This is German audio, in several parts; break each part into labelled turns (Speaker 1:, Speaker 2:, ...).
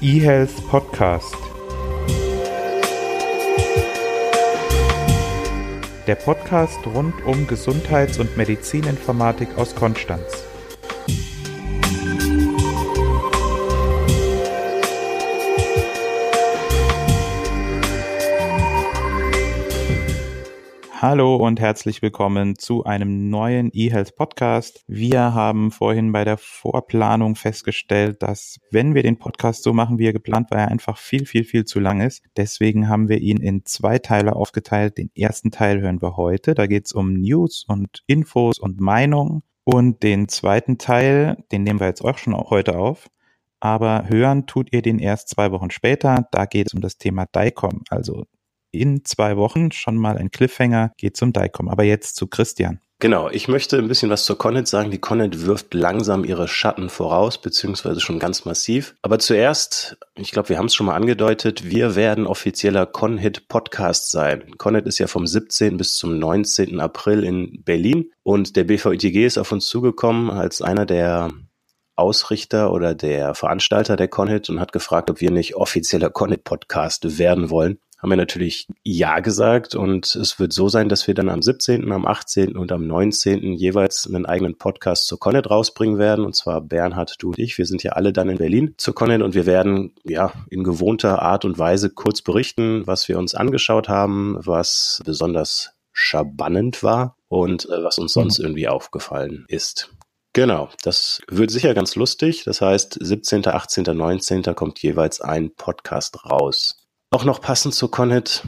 Speaker 1: eHealth Podcast. Der Podcast rund um Gesundheits- und Medizininformatik aus Konstanz. Hallo und herzlich willkommen zu einem neuen eHealth Podcast. Wir haben vorhin bei der Vorplanung festgestellt, dass wenn wir den Podcast so machen, wie er geplant war, er einfach viel, viel, viel zu lang ist. Deswegen haben wir ihn in zwei Teile aufgeteilt. Den ersten Teil hören wir heute. Da geht es um News und Infos und Meinungen. Und den zweiten Teil, den nehmen wir jetzt auch schon heute auf. Aber hören tut ihr den erst zwei Wochen später. Da geht es um das Thema DICOM, also in zwei Wochen schon mal ein Cliffhanger, geht zum DICOM. Aber jetzt zu Christian.
Speaker 2: Genau, ich möchte ein bisschen was zur Connet sagen. Die Connet wirft langsam ihre Schatten voraus, beziehungsweise schon ganz massiv. Aber zuerst, ich glaube, wir haben es schon mal angedeutet, wir werden offizieller Conhit Podcast sein. Connet ist ja vom 17. bis zum 19. April in Berlin und der BVITG ist auf uns zugekommen als einer der Ausrichter oder der Veranstalter der Conhit und hat gefragt, ob wir nicht offizieller Conhit Podcast werden wollen haben wir natürlich Ja gesagt und es wird so sein, dass wir dann am 17., am 18. und am 19. jeweils einen eigenen Podcast zur Connet rausbringen werden und zwar Bernhard, du und ich. Wir sind ja alle dann in Berlin zur Connet und wir werden ja in gewohnter Art und Weise kurz berichten, was wir uns angeschaut haben, was besonders schabannend war und äh, was uns sonst mhm. irgendwie aufgefallen ist. Genau, das wird sicher ganz lustig. Das heißt, 17., 18., 19. kommt jeweils ein Podcast raus. Auch noch passend zu Connet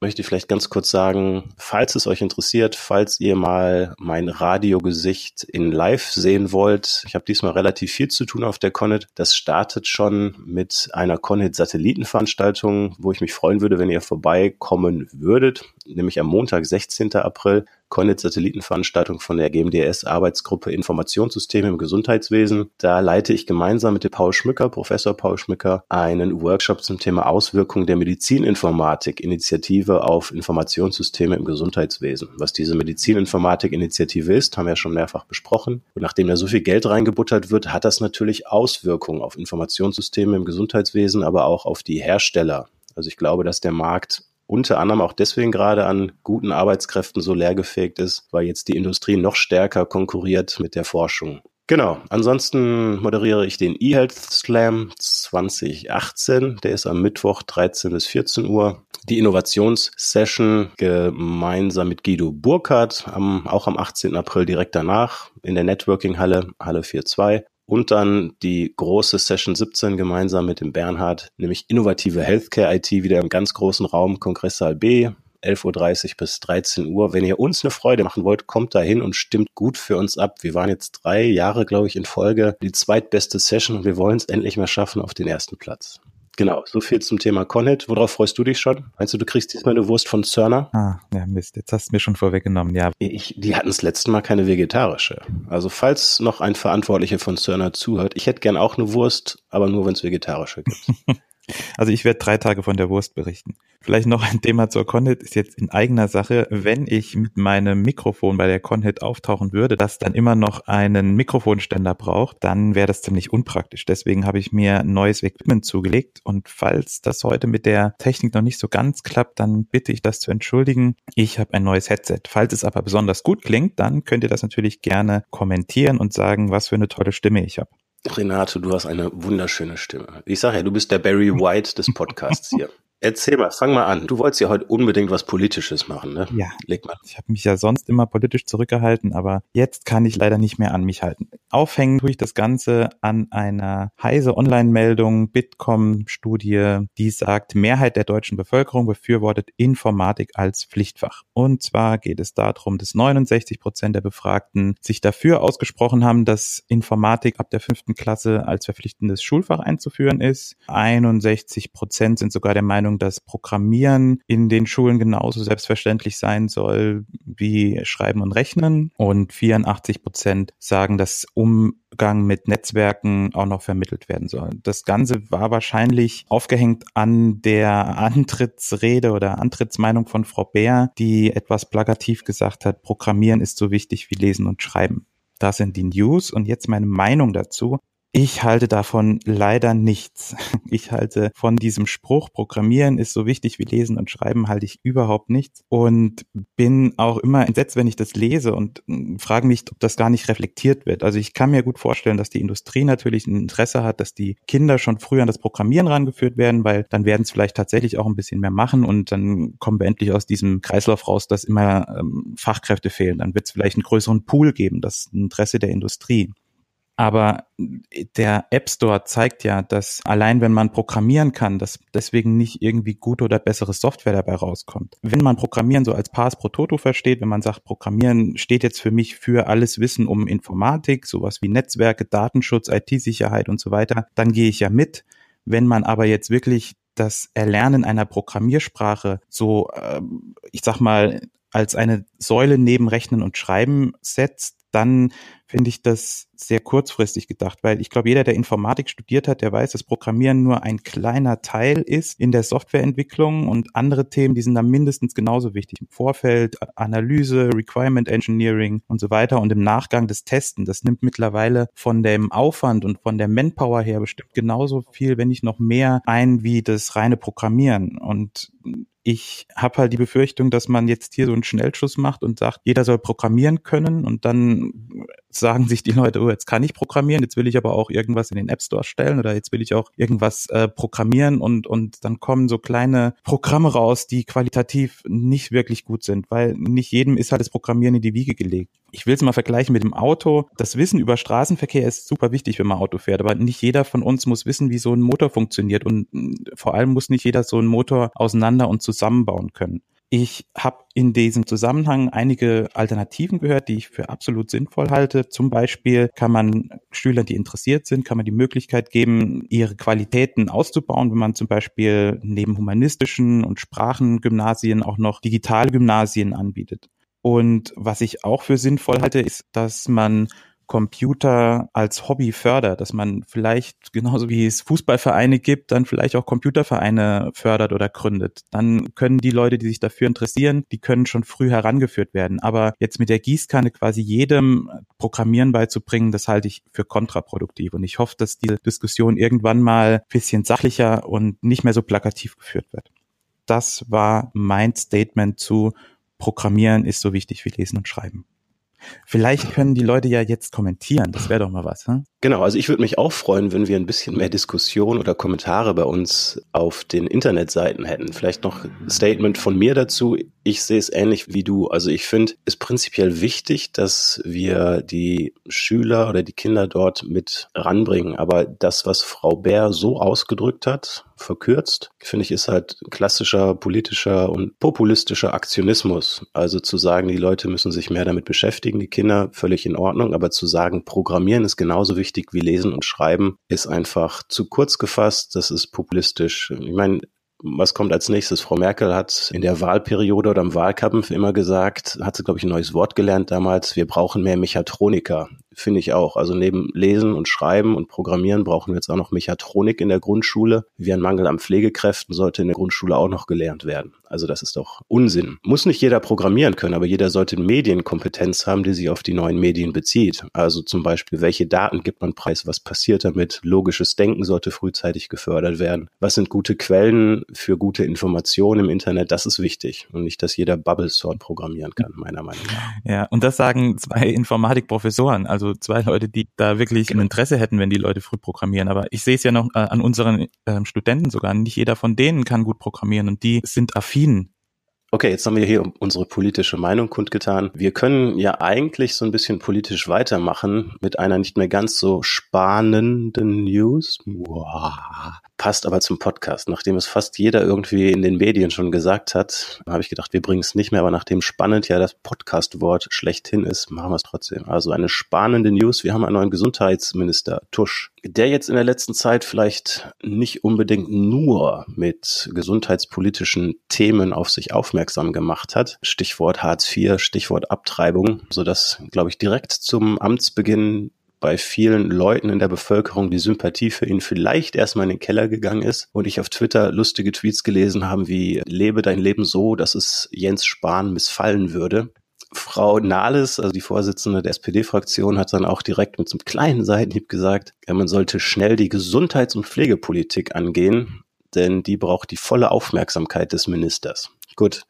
Speaker 2: möchte ich vielleicht ganz kurz sagen, falls es euch interessiert, falls ihr mal mein Radiogesicht in Live sehen wollt, ich habe diesmal relativ viel zu tun auf der Connet. Das startet schon mit einer Connet-Satellitenveranstaltung, wo ich mich freuen würde, wenn ihr vorbeikommen würdet, nämlich am Montag, 16. April Connet-Satellitenveranstaltung von der GMDS-Arbeitsgruppe Informationssysteme im Gesundheitswesen. Da leite ich gemeinsam mit dem Paul Schmücker, Professor Paul Schmücker, einen Workshop zum Thema Auswirkungen der Medizininformatik, Initiative auf Informationssysteme im Gesundheitswesen. Was diese Medizininformatik-Initiative ist, haben wir schon mehrfach besprochen. Und nachdem da so viel Geld reingebuttert wird, hat das natürlich Auswirkungen auf Informationssysteme im Gesundheitswesen, aber auch auf die Hersteller. Also ich glaube, dass der Markt unter anderem auch deswegen gerade an guten Arbeitskräften so leergefegt ist, weil jetzt die Industrie noch stärker konkurriert mit der Forschung. Genau. Ansonsten moderiere ich den eHealth Slam 2018. Der ist am Mittwoch 13 bis 14 Uhr. Die Innovationssession gemeinsam mit Guido Burkhardt, am, auch am 18. April direkt danach in der Networking-Halle, Halle 4.2 und dann die große Session 17 gemeinsam mit dem Bernhard, nämlich innovative Healthcare IT wieder im ganz großen Raum Kongresssaal B. 11.30 Uhr bis 13 Uhr. Wenn ihr uns eine Freude machen wollt, kommt da hin und stimmt gut für uns ab. Wir waren jetzt drei Jahre, glaube ich, in Folge die zweitbeste Session und wir wollen es endlich mal schaffen auf den ersten Platz. Genau, so viel zum Thema Connet. Worauf freust du dich schon? Meinst du, du kriegst diesmal eine Wurst von Cerner?
Speaker 1: Ah, ja, Mist, jetzt hast du mir schon vorweggenommen, ja.
Speaker 2: Ich, die hatten das letzte Mal keine vegetarische. Also falls noch ein Verantwortlicher von Cerner zuhört, ich hätte gern auch eine Wurst, aber nur, wenn es vegetarische gibt.
Speaker 1: Also ich werde drei Tage von der Wurst berichten. Vielleicht noch ein Thema zur Conhit ist jetzt in eigener Sache. Wenn ich mit meinem Mikrofon bei der Conhit auftauchen würde, das dann immer noch einen Mikrofonständer braucht, dann wäre das ziemlich unpraktisch. Deswegen habe ich mir neues Equipment zugelegt und falls das heute mit der Technik noch nicht so ganz klappt, dann bitte ich das zu entschuldigen. Ich habe ein neues Headset. Falls es aber besonders gut klingt, dann könnt ihr das natürlich gerne kommentieren und sagen, was für eine tolle Stimme ich habe.
Speaker 2: Renate, du hast eine wunderschöne Stimme. Ich sage ja, du bist der Barry White des Podcasts hier. Erzähl mal, fang mal an. Du wolltest ja heute unbedingt was Politisches machen, ne?
Speaker 1: Ja. Leg mal. Ich habe mich ja sonst immer politisch zurückgehalten, aber jetzt kann ich leider nicht mehr an mich halten. Aufhängen tue ich das Ganze an einer heise Online-Meldung, Bitkom-Studie, die sagt, Mehrheit der deutschen Bevölkerung befürwortet Informatik als Pflichtfach. Und zwar geht es darum, dass 69 Prozent der Befragten sich dafür ausgesprochen haben, dass Informatik ab der fünften Klasse als verpflichtendes Schulfach einzuführen ist. 61 Prozent sind sogar der Meinung, Meinung, dass Programmieren in den Schulen genauso selbstverständlich sein soll wie Schreiben und Rechnen. Und 84 Prozent sagen, dass Umgang mit Netzwerken auch noch vermittelt werden soll. Das Ganze war wahrscheinlich aufgehängt an der Antrittsrede oder Antrittsmeinung von Frau Bär, die etwas plakativ gesagt hat, Programmieren ist so wichtig wie Lesen und Schreiben. Das sind die News und jetzt meine Meinung dazu. Ich halte davon leider nichts. Ich halte von diesem Spruch, Programmieren ist so wichtig wie Lesen und Schreiben, halte ich überhaupt nichts und bin auch immer entsetzt, wenn ich das lese und hm, frage mich, ob das gar nicht reflektiert wird. Also ich kann mir gut vorstellen, dass die Industrie natürlich ein Interesse hat, dass die Kinder schon früher an das Programmieren rangeführt werden, weil dann werden es vielleicht tatsächlich auch ein bisschen mehr machen und dann kommen wir endlich aus diesem Kreislauf raus, dass immer ähm, Fachkräfte fehlen. Dann wird es vielleicht einen größeren Pool geben, das Interesse der Industrie. Aber der App Store zeigt ja, dass allein wenn man programmieren kann, dass deswegen nicht irgendwie gute oder bessere Software dabei rauskommt. Wenn man Programmieren so als Pass pro Toto versteht, wenn man sagt, Programmieren steht jetzt für mich für alles Wissen um Informatik, sowas wie Netzwerke, Datenschutz, IT-Sicherheit und so weiter, dann gehe ich ja mit. Wenn man aber jetzt wirklich das Erlernen einer Programmiersprache so, ähm, ich sag mal, als eine Säule neben Rechnen und Schreiben setzt, dann finde ich das sehr kurzfristig gedacht, weil ich glaube, jeder, der Informatik studiert hat, der weiß, dass Programmieren nur ein kleiner Teil ist in der Softwareentwicklung und andere Themen, die sind dann mindestens genauso wichtig. Im Vorfeld Analyse, Requirement Engineering und so weiter und im Nachgang des Testen. Das nimmt mittlerweile von dem Aufwand und von der Manpower her bestimmt genauso viel, wenn nicht noch mehr ein wie das reine Programmieren. Und ich habe halt die Befürchtung, dass man jetzt hier so einen Schnellschuss macht und sagt, jeder soll programmieren können und dann sagen sich die Leute, oh, jetzt kann ich programmieren, jetzt will ich aber auch irgendwas in den App Store stellen oder jetzt will ich auch irgendwas äh, programmieren und, und dann kommen so kleine Programme raus, die qualitativ nicht wirklich gut sind, weil nicht jedem ist halt das Programmieren in die Wiege gelegt. Ich will es mal vergleichen mit dem Auto. Das Wissen über Straßenverkehr ist super wichtig, wenn man Auto fährt, aber nicht jeder von uns muss wissen, wie so ein Motor funktioniert und vor allem muss nicht jeder so einen Motor auseinander und zusammenbauen können. Ich habe in diesem Zusammenhang einige Alternativen gehört, die ich für absolut sinnvoll halte. Zum Beispiel kann man Schülern, die interessiert sind, kann man die Möglichkeit geben, ihre Qualitäten auszubauen, wenn man zum Beispiel neben humanistischen und Sprachengymnasien auch noch digitale Gymnasien anbietet. Und was ich auch für sinnvoll halte, ist, dass man Computer als Hobby fördert, dass man vielleicht genauso wie es Fußballvereine gibt, dann vielleicht auch Computervereine fördert oder gründet. Dann können die Leute, die sich dafür interessieren, die können schon früh herangeführt werden. Aber jetzt mit der Gießkanne quasi jedem Programmieren beizubringen, das halte ich für kontraproduktiv. Und ich hoffe, dass diese Diskussion irgendwann mal bisschen sachlicher und nicht mehr so plakativ geführt wird. Das war mein Statement zu Programmieren ist so wichtig wie Lesen und Schreiben. Vielleicht können die Leute ja jetzt kommentieren. Das wäre doch mal was. Hm?
Speaker 2: Genau, also ich würde mich auch freuen, wenn wir ein bisschen mehr Diskussion oder Kommentare bei uns auf den Internetseiten hätten. Vielleicht noch Statement von mir dazu. Ich sehe es ähnlich wie du. Also ich finde es prinzipiell wichtig, dass wir die Schüler oder die Kinder dort mit ranbringen. Aber das, was Frau Bär so ausgedrückt hat, verkürzt, finde ich, ist halt klassischer politischer und populistischer Aktionismus. Also zu sagen, die Leute müssen sich mehr damit beschäftigen, die Kinder, völlig in Ordnung, aber zu sagen, Programmieren ist genauso wichtig wie Lesen und Schreiben, ist einfach zu kurz gefasst, das ist populistisch. Ich meine, was kommt als nächstes? Frau Merkel hat in der Wahlperiode oder im Wahlkampf immer gesagt, hat sie, glaube ich, ein neues Wort gelernt damals, wir brauchen mehr Mechatroniker finde ich auch. Also neben Lesen und Schreiben und Programmieren brauchen wir jetzt auch noch Mechatronik in der Grundschule. Wie ein Mangel an Pflegekräften sollte in der Grundschule auch noch gelernt werden. Also das ist doch Unsinn. Muss nicht jeder programmieren können, aber jeder sollte Medienkompetenz haben, die sich auf die neuen Medien bezieht. Also zum Beispiel, welche Daten gibt man preis, was passiert damit? Logisches Denken sollte frühzeitig gefördert werden. Was sind gute Quellen für gute Informationen im Internet? Das ist wichtig und nicht, dass jeder Bubble Sort programmieren kann, meiner Meinung nach.
Speaker 1: Ja, und das sagen zwei Informatikprofessoren. Also also zwei Leute, die da wirklich genau. ein Interesse hätten, wenn die Leute früh programmieren. Aber ich sehe es ja noch äh, an unseren äh, Studenten sogar. Nicht jeder von denen kann gut programmieren und die sind affin
Speaker 2: Okay, jetzt haben wir hier unsere politische Meinung kundgetan. Wir können ja eigentlich so ein bisschen politisch weitermachen mit einer nicht mehr ganz so spannenden News. Wow. Passt aber zum Podcast. Nachdem es fast jeder irgendwie in den Medien schon gesagt hat, habe ich gedacht, wir bringen es nicht mehr. Aber nachdem spannend ja das Podcast-Wort schlechthin ist, machen wir es trotzdem. Also eine spannende News. Wir haben einen neuen Gesundheitsminister, Tusch, der jetzt in der letzten Zeit vielleicht nicht unbedingt nur mit gesundheitspolitischen Themen auf sich aufmerksam gemacht hat. Stichwort Hartz IV, Stichwort Abtreibung, sodass, glaube ich, direkt zum Amtsbeginn bei vielen Leuten in der Bevölkerung die Sympathie für ihn vielleicht erstmal in den Keller gegangen ist und ich auf Twitter lustige Tweets gelesen haben wie lebe dein Leben so, dass es Jens Spahn missfallen würde Frau Nahles, also die Vorsitzende der SPD-Fraktion, hat dann auch direkt mit so einem kleinen Seitenhieb gesagt, man sollte schnell die Gesundheits- und Pflegepolitik angehen, denn die braucht die volle Aufmerksamkeit des Ministers. Gut,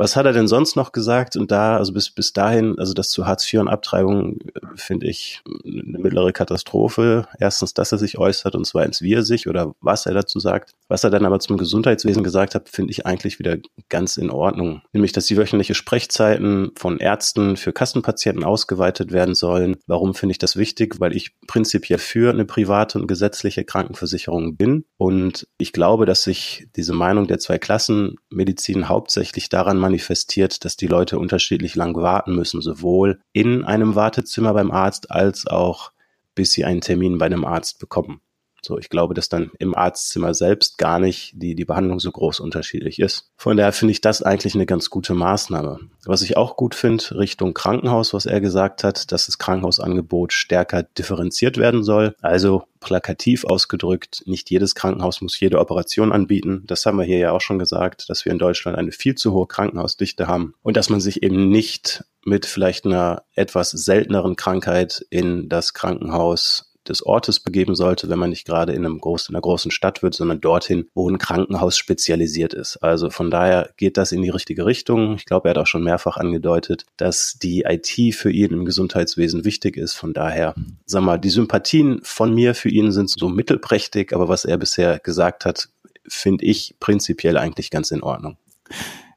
Speaker 2: was hat er denn sonst noch gesagt? Und da, also bis, bis dahin, also das zu Hartz IV und Abtreibung äh, finde ich eine mittlere Katastrophe. Erstens, dass er sich äußert und zweitens, wie er sich oder was er dazu sagt. Was er dann aber zum Gesundheitswesen gesagt hat, finde ich eigentlich wieder ganz in Ordnung. Nämlich, dass die wöchentliche Sprechzeiten von Ärzten für Kassenpatienten ausgeweitet werden sollen. Warum finde ich das wichtig? Weil ich prinzipiell für eine private und gesetzliche Krankenversicherung bin. Und ich glaube, dass sich diese Meinung der zwei Klassen Medizin hauptsächlich daran manifestiert, dass die Leute unterschiedlich lang warten müssen, sowohl in einem Wartezimmer beim Arzt als auch bis sie einen Termin bei einem Arzt bekommen. So, ich glaube, dass dann im Arztzimmer selbst gar nicht die, die Behandlung so groß unterschiedlich ist. Von daher finde ich das eigentlich eine ganz gute Maßnahme. Was ich auch gut finde, Richtung Krankenhaus, was er gesagt hat, dass das Krankenhausangebot stärker differenziert werden soll. Also plakativ ausgedrückt, nicht jedes Krankenhaus muss jede Operation anbieten. Das haben wir hier ja auch schon gesagt, dass wir in Deutschland eine viel zu hohe Krankenhausdichte haben und dass man sich eben nicht mit vielleicht einer etwas selteneren Krankheit in das Krankenhaus des Ortes begeben sollte, wenn man nicht gerade in, einem großen, in einer großen Stadt wird, sondern dorthin, wo ein Krankenhaus spezialisiert ist. Also von daher geht das in die richtige Richtung. Ich glaube, er hat auch schon mehrfach angedeutet, dass die IT für ihn im Gesundheitswesen wichtig ist. Von daher, sag mal, die Sympathien von mir für ihn sind so mittelprächtig, aber was er bisher gesagt hat, finde ich prinzipiell eigentlich ganz in Ordnung.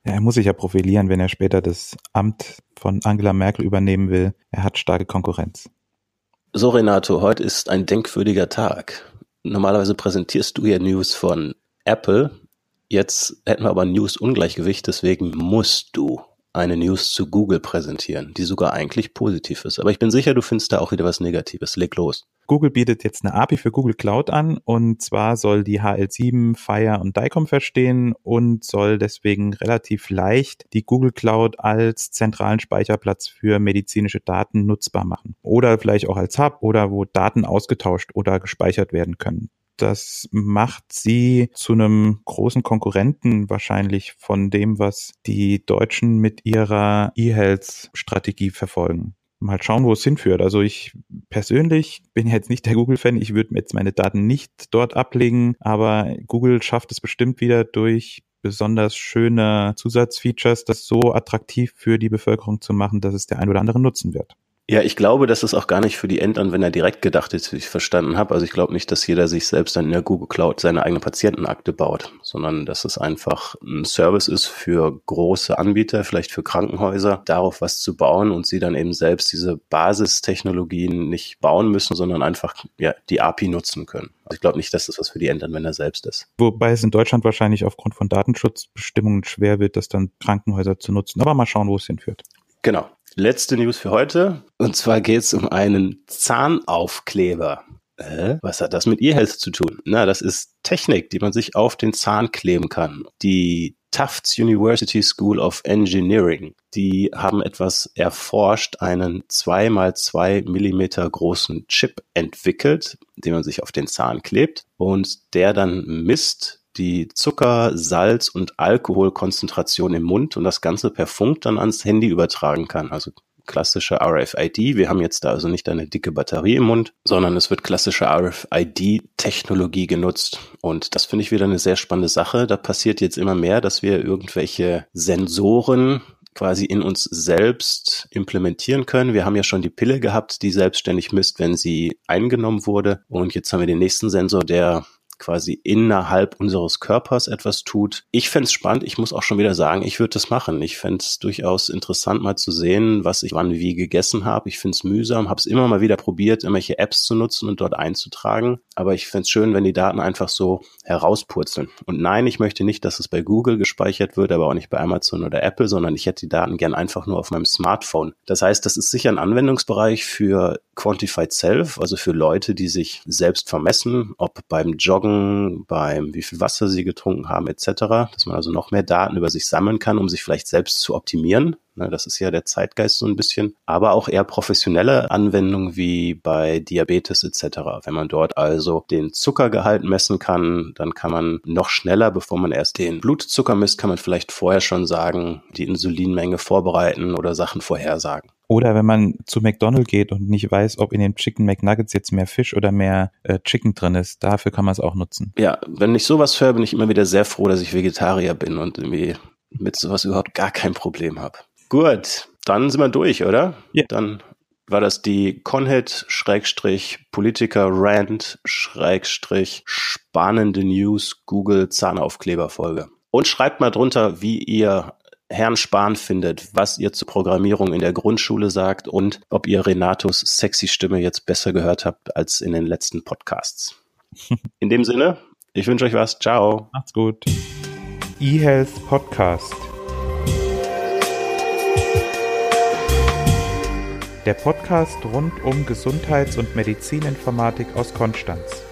Speaker 1: Ja, er muss sich ja profilieren, wenn er später das Amt von Angela Merkel übernehmen will. Er hat starke Konkurrenz.
Speaker 2: So, Renato, heute ist ein denkwürdiger Tag. Normalerweise präsentierst du ja News von Apple. Jetzt hätten wir aber News-Ungleichgewicht, deswegen musst du eine News zu Google präsentieren, die sogar eigentlich positiv ist. Aber ich bin sicher, du findest da auch wieder was Negatives. Leg los.
Speaker 1: Google bietet jetzt eine API für Google Cloud an und zwar soll die HL7 Fire und DICOM verstehen und soll deswegen relativ leicht die Google Cloud als zentralen Speicherplatz für medizinische Daten nutzbar machen. Oder vielleicht auch als Hub oder wo Daten ausgetauscht oder gespeichert werden können. Das macht sie zu einem großen Konkurrenten wahrscheinlich von dem, was die Deutschen mit ihrer E-Health-Strategie verfolgen. Mal schauen, wo es hinführt. Also ich persönlich bin jetzt nicht der Google-Fan. Ich würde jetzt meine Daten nicht dort ablegen, aber Google schafft es bestimmt wieder durch besonders schöne Zusatzfeatures, das so attraktiv für die Bevölkerung zu machen, dass es der ein oder andere nutzen wird.
Speaker 2: Ja, ich glaube, dass es auch gar nicht für die Endanwender direkt gedacht ist, wie ich verstanden habe. Also ich glaube nicht, dass jeder sich selbst dann in der Google Cloud seine eigene Patientenakte baut, sondern dass es einfach ein Service ist für große Anbieter, vielleicht für Krankenhäuser, darauf was zu bauen und sie dann eben selbst diese Basistechnologien nicht bauen müssen, sondern einfach ja, die API nutzen können. Also ich glaube nicht, dass das was für die Endanwender selbst ist.
Speaker 1: Wobei es in Deutschland wahrscheinlich aufgrund von Datenschutzbestimmungen schwer wird, das dann Krankenhäuser zu nutzen. Aber mal schauen, wo es hinführt.
Speaker 2: Genau. Letzte News für heute. Und zwar geht es um einen Zahnaufkleber. Äh, was hat das mit E-Health zu tun? Na, das ist Technik, die man sich auf den Zahn kleben kann. Die Tufts University School of Engineering, die haben etwas erforscht, einen zwei mal zwei Millimeter großen Chip entwickelt, den man sich auf den Zahn klebt und der dann misst, die Zucker-, Salz- und Alkoholkonzentration im Mund und das Ganze per Funk dann ans Handy übertragen kann. Also klassische RFID. Wir haben jetzt da also nicht eine dicke Batterie im Mund, sondern es wird klassische RFID-Technologie genutzt. Und das finde ich wieder eine sehr spannende Sache. Da passiert jetzt immer mehr, dass wir irgendwelche Sensoren quasi in uns selbst implementieren können. Wir haben ja schon die Pille gehabt, die selbstständig misst, wenn sie eingenommen wurde. Und jetzt haben wir den nächsten Sensor, der quasi innerhalb unseres Körpers etwas tut. Ich fände spannend. Ich muss auch schon wieder sagen, ich würde das machen. Ich fände durchaus interessant, mal zu sehen, was ich wann wie gegessen habe. Ich finde es mühsam, habe es immer mal wieder probiert, irgendwelche Apps zu nutzen und dort einzutragen. Aber ich fände schön, wenn die Daten einfach so herauspurzeln. Und nein, ich möchte nicht, dass es bei Google gespeichert wird, aber auch nicht bei Amazon oder Apple, sondern ich hätte die Daten gern einfach nur auf meinem Smartphone. Das heißt, das ist sicher ein Anwendungsbereich für Quantified Self, also für Leute, die sich selbst vermessen, ob beim Joggen beim wie viel Wasser sie getrunken haben etc., dass man also noch mehr Daten über sich sammeln kann, um sich vielleicht selbst zu optimieren. Ne, das ist ja der Zeitgeist so ein bisschen, aber auch eher professionelle Anwendungen wie bei Diabetes etc. Wenn man dort also den Zuckergehalt messen kann, dann kann man noch schneller, bevor man erst den Blutzucker misst, kann man vielleicht vorher schon sagen, die Insulinmenge vorbereiten oder Sachen vorhersagen.
Speaker 1: Oder wenn man zu McDonald's geht und nicht weiß, ob in den Chicken McNuggets jetzt mehr Fisch oder mehr äh, Chicken drin ist, dafür kann man es auch nutzen.
Speaker 2: Ja, wenn ich sowas höre, bin ich immer wieder sehr froh, dass ich Vegetarier bin und irgendwie mit sowas überhaupt gar kein Problem habe. Gut, dann sind wir durch, oder?
Speaker 1: Ja.
Speaker 2: Dann war das die Conhead Politiker Rant spannende News Google Zahnaufkleber Folge. Und schreibt mal drunter, wie ihr Herrn Spahn findet, was ihr zur Programmierung in der Grundschule sagt und ob ihr Renatos sexy Stimme jetzt besser gehört habt als in den letzten Podcasts. In dem Sinne, ich wünsche euch was. Ciao.
Speaker 1: Macht's gut. eHealth Podcast. Der Podcast rund um Gesundheits- und Medizininformatik aus Konstanz.